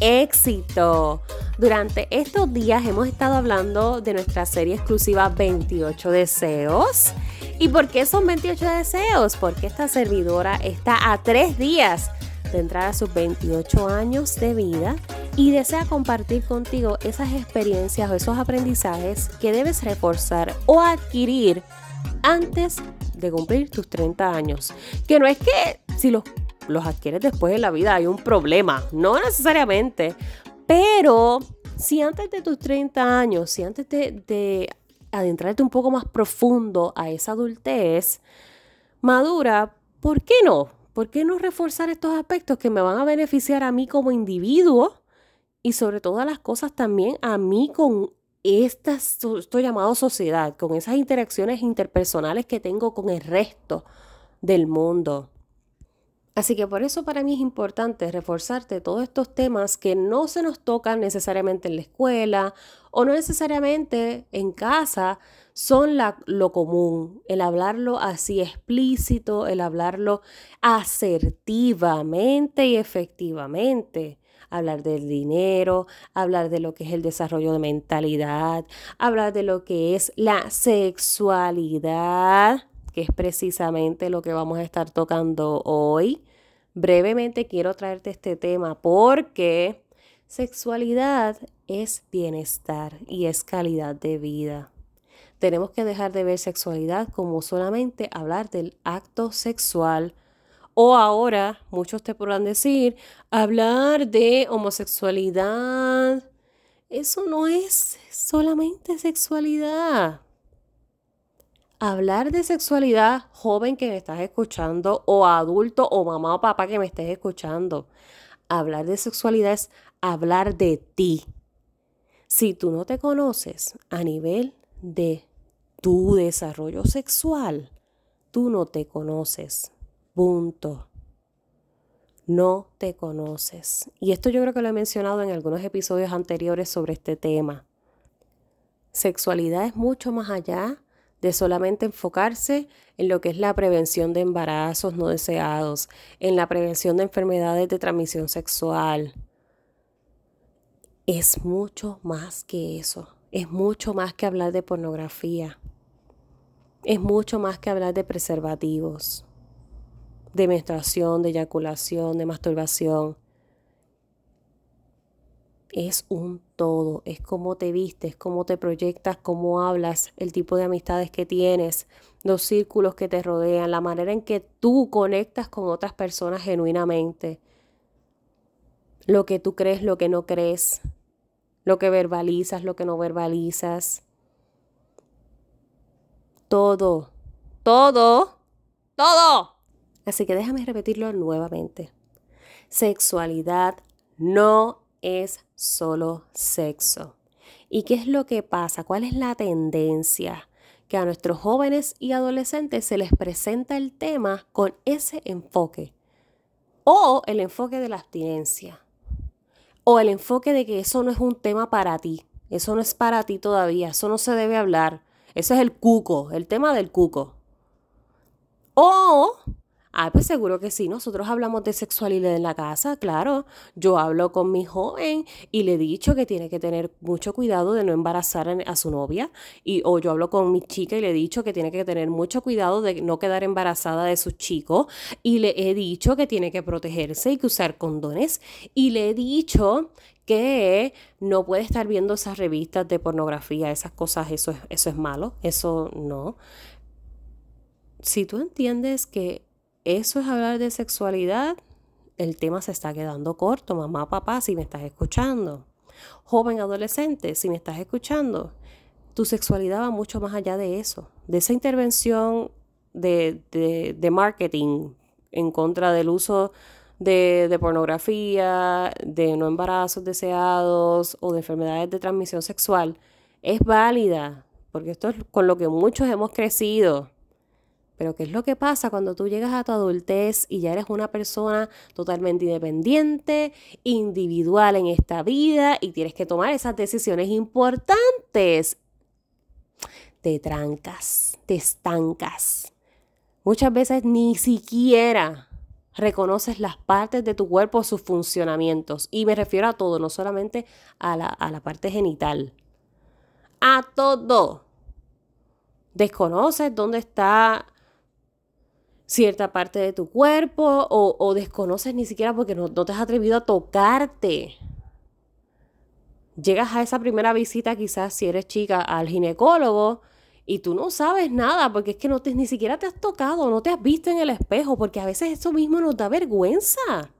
éxito. Durante estos días hemos estado hablando de nuestra serie exclusiva 28 deseos. ¿Y por qué son 28 deseos? Porque esta servidora está a tres días de entrar a sus 28 años de vida y desea compartir contigo esas experiencias o esos aprendizajes que debes reforzar o adquirir antes de cumplir tus 30 años. Que no es que si los los adquieres después de la vida, hay un problema. No necesariamente, pero si antes de tus 30 años, si antes de, adentrarte un poco más profundo a esa adultez madura, ¿por qué no? ¿Por qué no reforzar estos aspectos que me van a beneficiar a mí como individuo y sobre todas las cosas también a mí con esta, esto llamado sociedad, con esas interacciones interpersonales que tengo con el resto del mundo? Así que por eso para mí es importante reforzarte todos estos temas que no se nos tocan necesariamente en la escuela o no necesariamente en casa, son lo común, el hablarlo así explícito, el hablarlo asertivamente y efectivamente hablar del dinero, hablar de lo que es el desarrollo de mentalidad, hablar de lo que es la sexualidad, que es precisamente lo que vamos a estar tocando hoy. Brevemente quiero traerte este tema porque sexualidad es bienestar y es calidad de vida. Tenemos que dejar de ver sexualidad como solamente hablar del acto sexual o ahora muchos te podrán decir hablar de homosexualidad. Eso no es solamente sexualidad hablar de sexualidad, joven que me estás escuchando, o adulto, o mamá o papá que me estés escuchando. Hablar de sexualidad es hablar de ti. Si tú no te conoces a nivel de tu desarrollo sexual, tú no te conoces. Punto. No te conoces. Y esto yo creo que lo he mencionado en algunos episodios anteriores sobre este tema. Sexualidad es mucho más allá de solamente enfocarse en lo que es la prevención de embarazos no deseados, en la prevención de enfermedades de transmisión sexual. Es mucho más que eso. Es mucho más que hablar de pornografía. Es mucho más que hablar de preservativos, de menstruación, de eyaculación, de masturbación es un todo, es cómo te vistes, cómo te proyectas, cómo hablas, el tipo de amistades que tienes, los círculos que te rodean, la manera en que tú conectas con otras personas genuinamente, lo que tú crees, lo que no crees, lo que verbalizas, lo que no verbalizas. Todo, todo, todo. Así que déjame repetirlo nuevamente. Sexualidad no es solo sexo. ¿Y qué es lo que pasa? ¿Cuál es la tendencia? Que a nuestros jóvenes y adolescentes se les presenta el tema con ese enfoque. O el enfoque de la abstinencia. O el enfoque de que eso no es un tema para ti. Eso no es para ti todavía. Eso no se debe hablar. Ese es el cuco, el tema del cuco. O Ah, pues seguro que sí. Nosotros hablamos de sexualidad en la casa, claro. Yo hablo con mi joven y le he dicho que tiene que tener mucho cuidado de no embarazar a su novia. Y, o yo hablo con mi chica y le he dicho que tiene que tener mucho cuidado de no quedar embarazada de su chico. Y le he dicho que tiene que protegerse y que usar condones. Y le he dicho que no puede estar viendo esas revistas de pornografía, esas cosas, eso es, eso es malo, eso no. Si tú entiendes que eso es hablar de sexualidad, el tema se está quedando corto, mamá, papá, si me estás escuchando. Joven adolescente, si me estás escuchando, tu sexualidad va mucho más allá de eso, de esa intervención de, de, marketing en contra del uso de, de, pornografía, de no embarazos deseados o de enfermedades de transmisión sexual, es válida, porque esto es con lo que muchos hemos crecido. Pero ¿qué es lo que pasa cuando tú llegas a tu adultez y ya eres una persona totalmente independiente, individual en esta vida y tienes que tomar esas decisiones importantes? Te trancas, te estancas. Muchas veces ni siquiera reconoces las partes de tu cuerpo, sus funcionamientos. Y me refiero a todo, no solamente a la, a la parte genital. A todo. Desconoces dónde está cierta parte de tu cuerpo o, desconoces ni siquiera porque no, te has atrevido a tocarte. Llegas a esa primera visita quizás si eres chica al ginecólogo y tú no sabes nada porque es que no te, ni siquiera te has tocado, no te has visto en el espejo porque a veces eso mismo nos da vergüenza.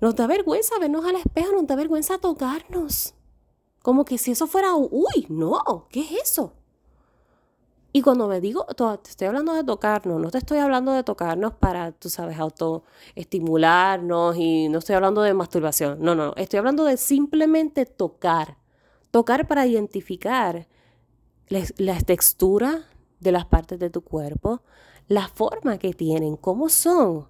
Nos da vergüenza vernos al espejo, nos da vergüenza tocarnos. Como que si eso fuera, uy, no, ¿qué es eso? Y cuando me digo, te estoy hablando de tocarnos, no te estoy hablando de tocarnos para, tú sabes, autoestimularnos y no estoy hablando de masturbación. No, no, estoy hablando de simplemente tocar. Tocar para identificar la textura de las partes de tu cuerpo, la forma que tienen, cómo son.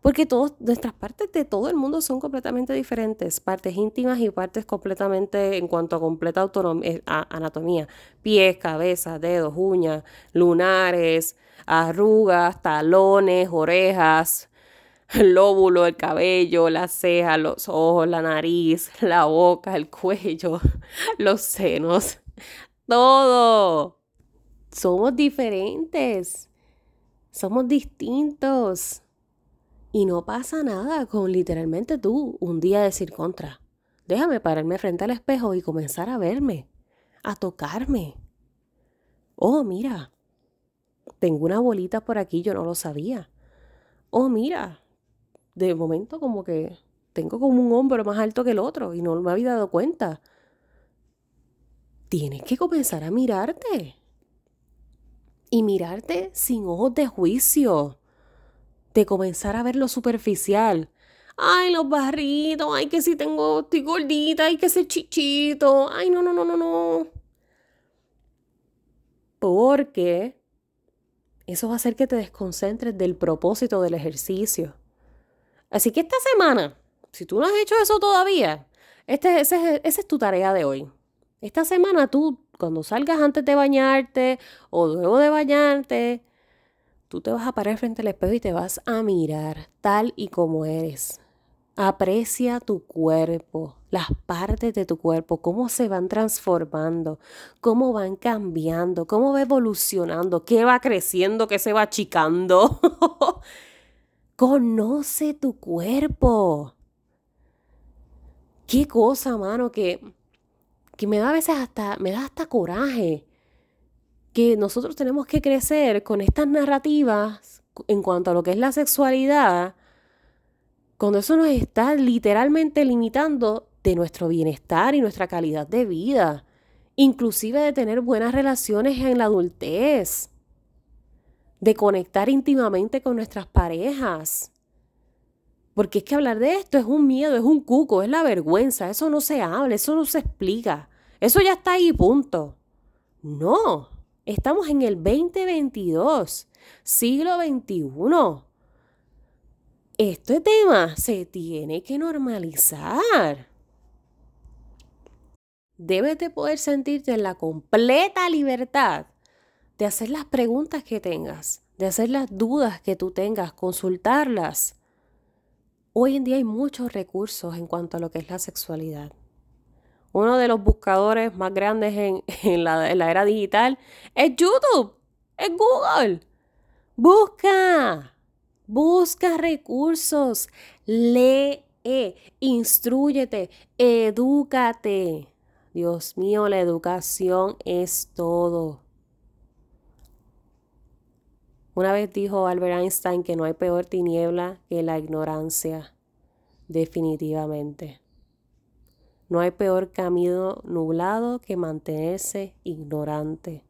Porque todas nuestras partes de todo el mundo son completamente diferentes, partes íntimas y partes completamente en cuanto a completa autonomía, eh, anatomía, pies, cabeza, dedos, uñas, lunares, arrugas, talones, orejas, el lóbulo, el cabello, las cejas, los ojos, la nariz, la boca, el cuello, los senos, todo. Somos diferentes, somos distintos. Y no pasa nada con literalmente tú un día decir contra. Déjame pararme frente al espejo y comenzar a verme, a tocarme. Oh, mira, tengo una bolita por aquí, yo no lo sabía. Oh, mira, de momento como que tengo como un hombro más alto que el otro y no me había dado cuenta. Tienes que comenzar a mirarte. Y mirarte sin ojos de juicio de comenzar a ver lo superficial. Ay, los barritos, ay, que si tengo, estoy gordita, ay, que ese chichito, ay, no, no, no, no, no. Porque eso va a hacer que te desconcentres del propósito del ejercicio. Así que esta semana, si tú no has hecho eso todavía, este, esa es tu tarea de hoy. Esta semana tú, cuando salgas antes de bañarte o luego de bañarte, Tú te vas a parar frente al espejo y te vas a mirar tal y como eres. Aprecia tu cuerpo, las partes de tu cuerpo, cómo se van transformando, cómo van cambiando, cómo va evolucionando, qué va creciendo, qué se va achicando. Conoce tu cuerpo. Qué cosa, mano, que, que me da a veces hasta, me da hasta coraje que nosotros tenemos que crecer con estas narrativas en cuanto a lo que es la sexualidad, cuando eso nos está literalmente limitando de nuestro bienestar y nuestra calidad de vida, inclusive de tener buenas relaciones en la adultez, de conectar íntimamente con nuestras parejas. Porque es que hablar de esto es un miedo, es un cuco, es la vergüenza, eso no se habla, eso no se explica, eso ya está ahí, punto. No, Estamos en el 2022, siglo XXI. Este tema se tiene que normalizar. Debes de poder sentirte en la completa libertad de hacer las preguntas que tengas, de hacer las dudas que tú tengas, consultarlas. Hoy en día hay muchos recursos en cuanto a lo que es la sexualidad uno de los buscadores más grandes en, la, era digital es YouTube, es Google. Busca, busca recursos, lee, instruyete, edúcate. Dios mío, la educación es todo. Una vez dijo Albert Einstein que no hay peor tiniebla que la ignorancia. Definitivamente. No hay peor camino nublado que mantenerse ignorante.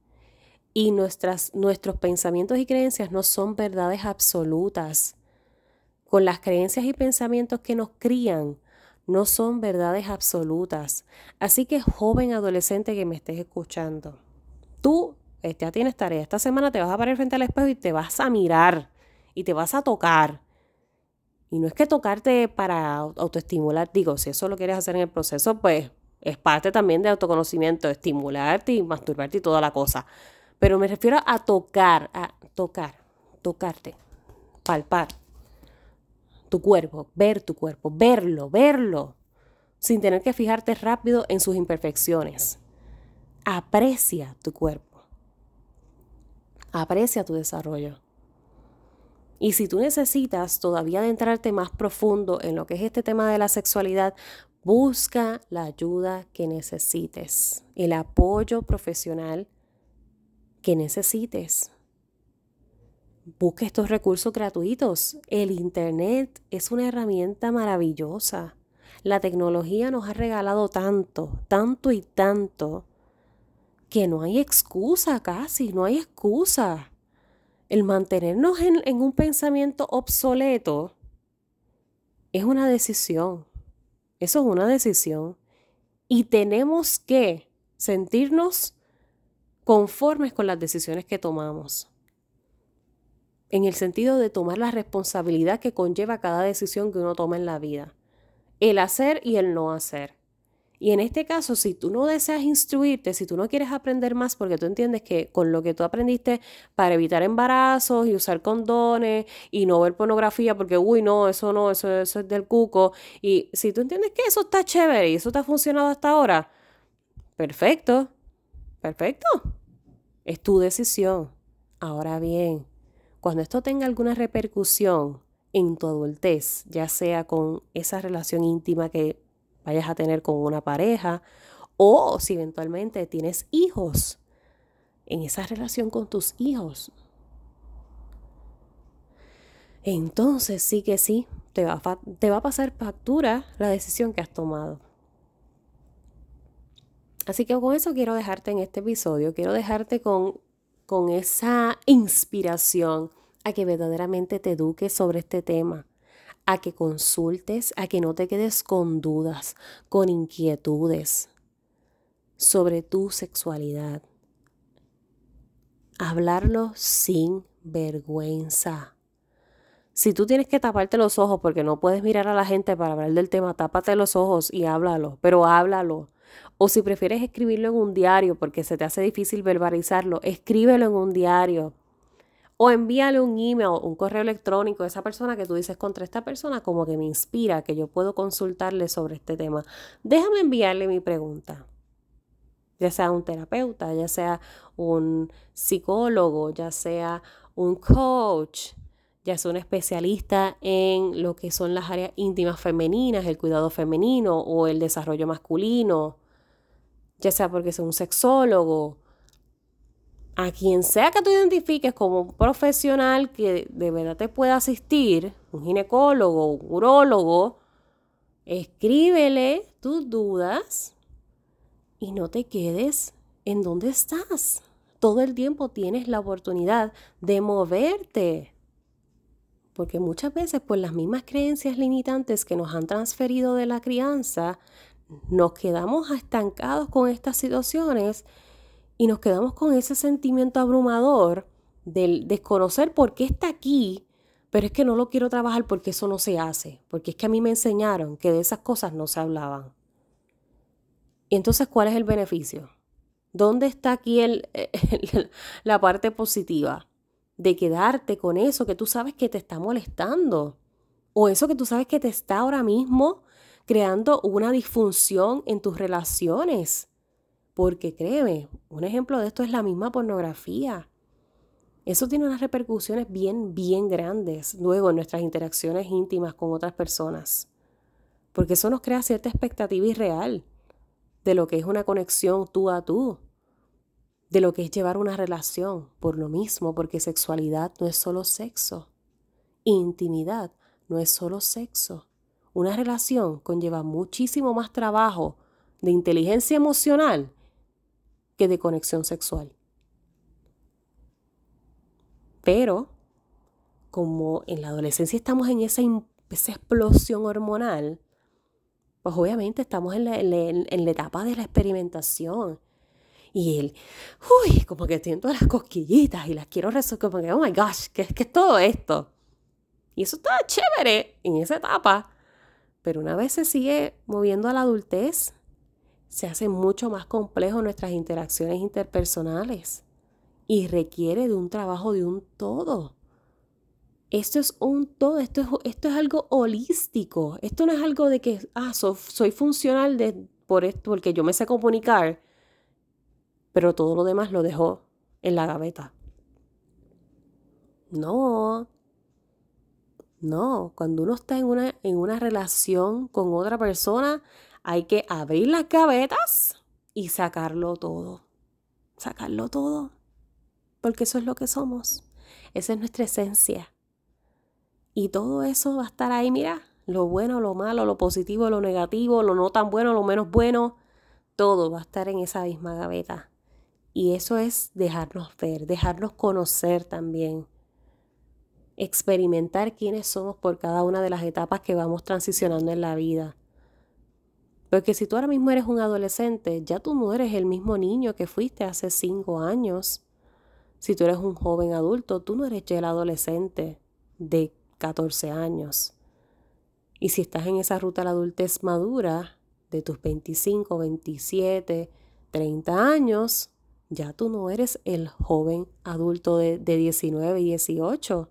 Y nuestras, nuestros pensamientos y creencias no son verdades absolutas. Con las creencias y pensamientos que nos crían, no son verdades absolutas. Así que joven adolescente que me estés escuchando, Tú eh, ya tienes tarea. Esta semana te vas a parar frente al espejo y te vas a mirar y te vas a tocar. Y no es que tocarte para autoestimular, digo, si eso lo quieres hacer en el proceso, pues es parte también de autoconocimiento, estimularte y masturbarte y toda la cosa. Pero me refiero a tocar, a tocar, tocarte, palpar tu cuerpo, ver tu cuerpo, verlo, verlo, sin tener que fijarte rápido en sus imperfecciones. Aprecia tu cuerpo. Aprecia tu desarrollo. Y si tú necesitas todavía adentrarte más profundo en lo que es este tema de la sexualidad, busca la ayuda que necesites, el apoyo profesional que necesites. Busca estos recursos gratuitos. El Internet es una herramienta maravillosa. La tecnología nos ha regalado tanto, tanto y tanto, que no hay excusa casi, no hay excusa. El mantenernos en, en un pensamiento obsoleto es una decisión. Eso es una decisión. Y tenemos que sentirnos conformes con las decisiones que tomamos. En el sentido de tomar la responsabilidad que conlleva cada decisión que uno toma en la vida. El hacer y el no hacer. Y en este caso, si tú no deseas instruirte, si tú no quieres aprender más porque tú entiendes que con lo que tú aprendiste para evitar embarazos y usar condones y no ver pornografía porque, uy, no, eso no, eso, eso es del cuco. Y si tú entiendes que eso está chévere y eso te ha funcionado hasta ahora, perfecto, perfecto. Es tu decisión. Ahora bien, cuando esto tenga alguna repercusión en tu adultez, ya sea con esa relación íntima que vayas a tener con una pareja o si eventualmente tienes hijos, en esa relación con tus hijos. Entonces sí que sí, te va, a, te va a pasar factura la decisión que has tomado. Así que con eso quiero dejarte en este episodio, quiero dejarte con, con esa inspiración a que verdaderamente te eduques sobre este tema a que consultes, a que no te quedes con dudas, con inquietudes sobre tu sexualidad. Hablarlo sin vergüenza. Si tú tienes que taparte los ojos porque no puedes mirar a la gente para hablar del tema, tápate los ojos y háblalo, pero háblalo. O si prefieres escribirlo en un diario porque se te hace difícil verbalizarlo, escríbelo en un diario. O envíale un email, un correo electrónico a esa persona que tú dices contra esta persona como que me inspira, que yo puedo consultarle sobre este tema. Déjame enviarle mi pregunta. Ya sea un terapeuta, ya sea un psicólogo, ya sea un coach, ya sea un especialista en lo que son las áreas íntimas femeninas, el cuidado femenino o el desarrollo masculino, ya sea porque es un sexólogo a quien sea que tú identifiques como un profesional que de verdad te pueda asistir, un ginecólogo, un urólogo, escríbele tus dudas y no te quedes en donde estás. Todo el tiempo tienes la oportunidad de moverte. Porque muchas veces por las mismas creencias limitantes que nos han transferido de la crianza, nos quedamos estancados con estas situaciones y nos quedamos con ese sentimiento abrumador del desconocer por qué está aquí, pero es que no lo quiero trabajar porque eso no se hace, porque es que a mí me enseñaron que de esas cosas no se hablaban. Y entonces, ¿cuál es el beneficio? ¿Dónde está aquí el, la parte positiva de quedarte con eso que tú sabes que te está molestando? O eso que tú sabes que te está ahora mismo creando una disfunción en tus relaciones. Porque créeme, un ejemplo de esto es la misma pornografía. Eso tiene unas repercusiones bien, bien grandes luego en nuestras interacciones íntimas con otras personas. Porque eso nos crea cierta expectativa irreal de lo que es una conexión tú a tú, de lo que es llevar una relación, por lo mismo, porque sexualidad no es solo sexo, intimidad no es solo sexo. Una relación conlleva muchísimo más trabajo de inteligencia emocional que de conexión sexual. Pero, como en la adolescencia estamos en esa, explosión hormonal, pues obviamente estamos en la, en la etapa de la experimentación. Y él, uy, como que siento las cosquillitas y las quiero resolver, como que, oh my gosh, ¿qué, ¿qué es todo esto? Y eso está chévere en esa etapa. Pero una vez se sigue moviendo a la adultez, se hace mucho más complejo nuestras interacciones interpersonales y requiere de un trabajo de un todo. Esto es un todo, esto es, esto es algo holístico. Esto no es algo de que, ah, soy funcional de, por esto, porque yo me sé comunicar, pero todo lo demás lo dejo en la gaveta. No. No, cuando uno está en una, en una relación con otra persona, hay que abrir las gavetas y sacarlo todo. Sacarlo todo. Porque eso es lo que somos. Esa es nuestra esencia. Y todo eso va a estar ahí, mira, lo bueno, lo malo, lo positivo, lo negativo, lo no tan bueno, lo menos bueno, todo va a estar en esa misma gaveta. Y eso es dejarnos ver, dejarnos conocer también. Experimentar quiénes somos por cada una de las etapas que vamos transicionando en la vida. Porque si tú ahora mismo eres un adolescente, ya tú no eres el mismo niño que fuiste hace cinco años. Si tú eres un joven adulto, tú no eres ya el adolescente de 14 años. Y si estás en esa ruta a la adultez madura, de tus 25, 27, 30 años, ya tú no eres el joven adulto de, de 19 y 18.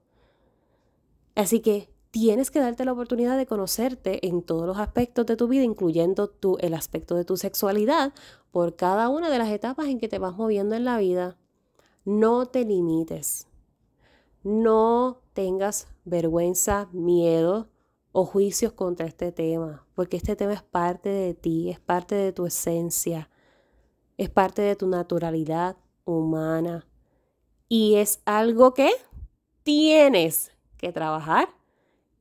Así que tienes que darte la oportunidad de conocerte en todos los aspectos de tu vida, incluyendo el aspecto de tu sexualidad, por cada una de las etapas en que te vas moviendo en la vida. No te limites. No tengas vergüenza, miedo o juicios contra este tema, porque este tema es parte de ti, es parte de tu esencia, es parte de tu naturalidad humana y es algo que tienes que trabajar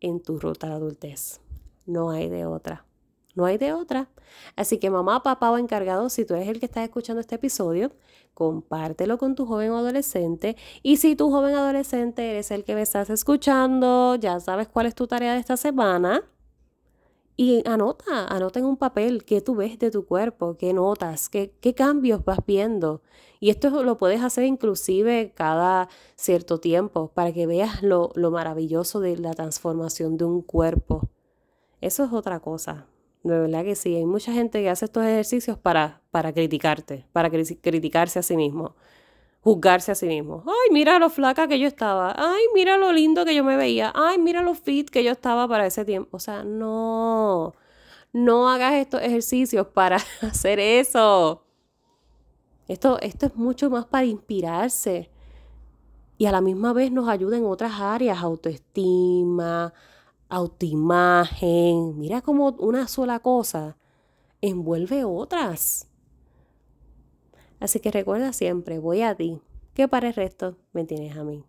en tu ruta de adultez. No hay de otra. No hay de otra. Así que mamá, papá o encargado, si tú eres el que está escuchando este episodio, compártelo con tu joven adolescente. Y si tu joven adolescente eres el que me estás escuchando, ya sabes cuál es tu tarea de esta semana. Y anota, anota en un papel qué tú ves de tu cuerpo, qué notas, qué, qué cambios vas viendo. Y esto lo puedes hacer inclusive cada cierto tiempo para que veas lo, lo maravilloso de la transformación de un cuerpo. Eso es otra cosa. De verdad que sí, hay mucha gente que hace estos ejercicios para, para criticarte, para criticarse a sí mismo, juzgarse a sí mismo. Ay, mira lo flaca que yo estaba. Ay, mira lo lindo que yo me veía. Ay, mira lo fit que yo estaba para ese tiempo. O sea, no, no hagas estos ejercicios para hacer eso. Esto, esto es mucho más para inspirarse y a la misma vez nos ayuda en otras áreas, autoestima, autoimagen. Mira cómo una sola cosa envuelve otras. Así que recuerda siempre, voy a ti, que para el resto me tienes a mí.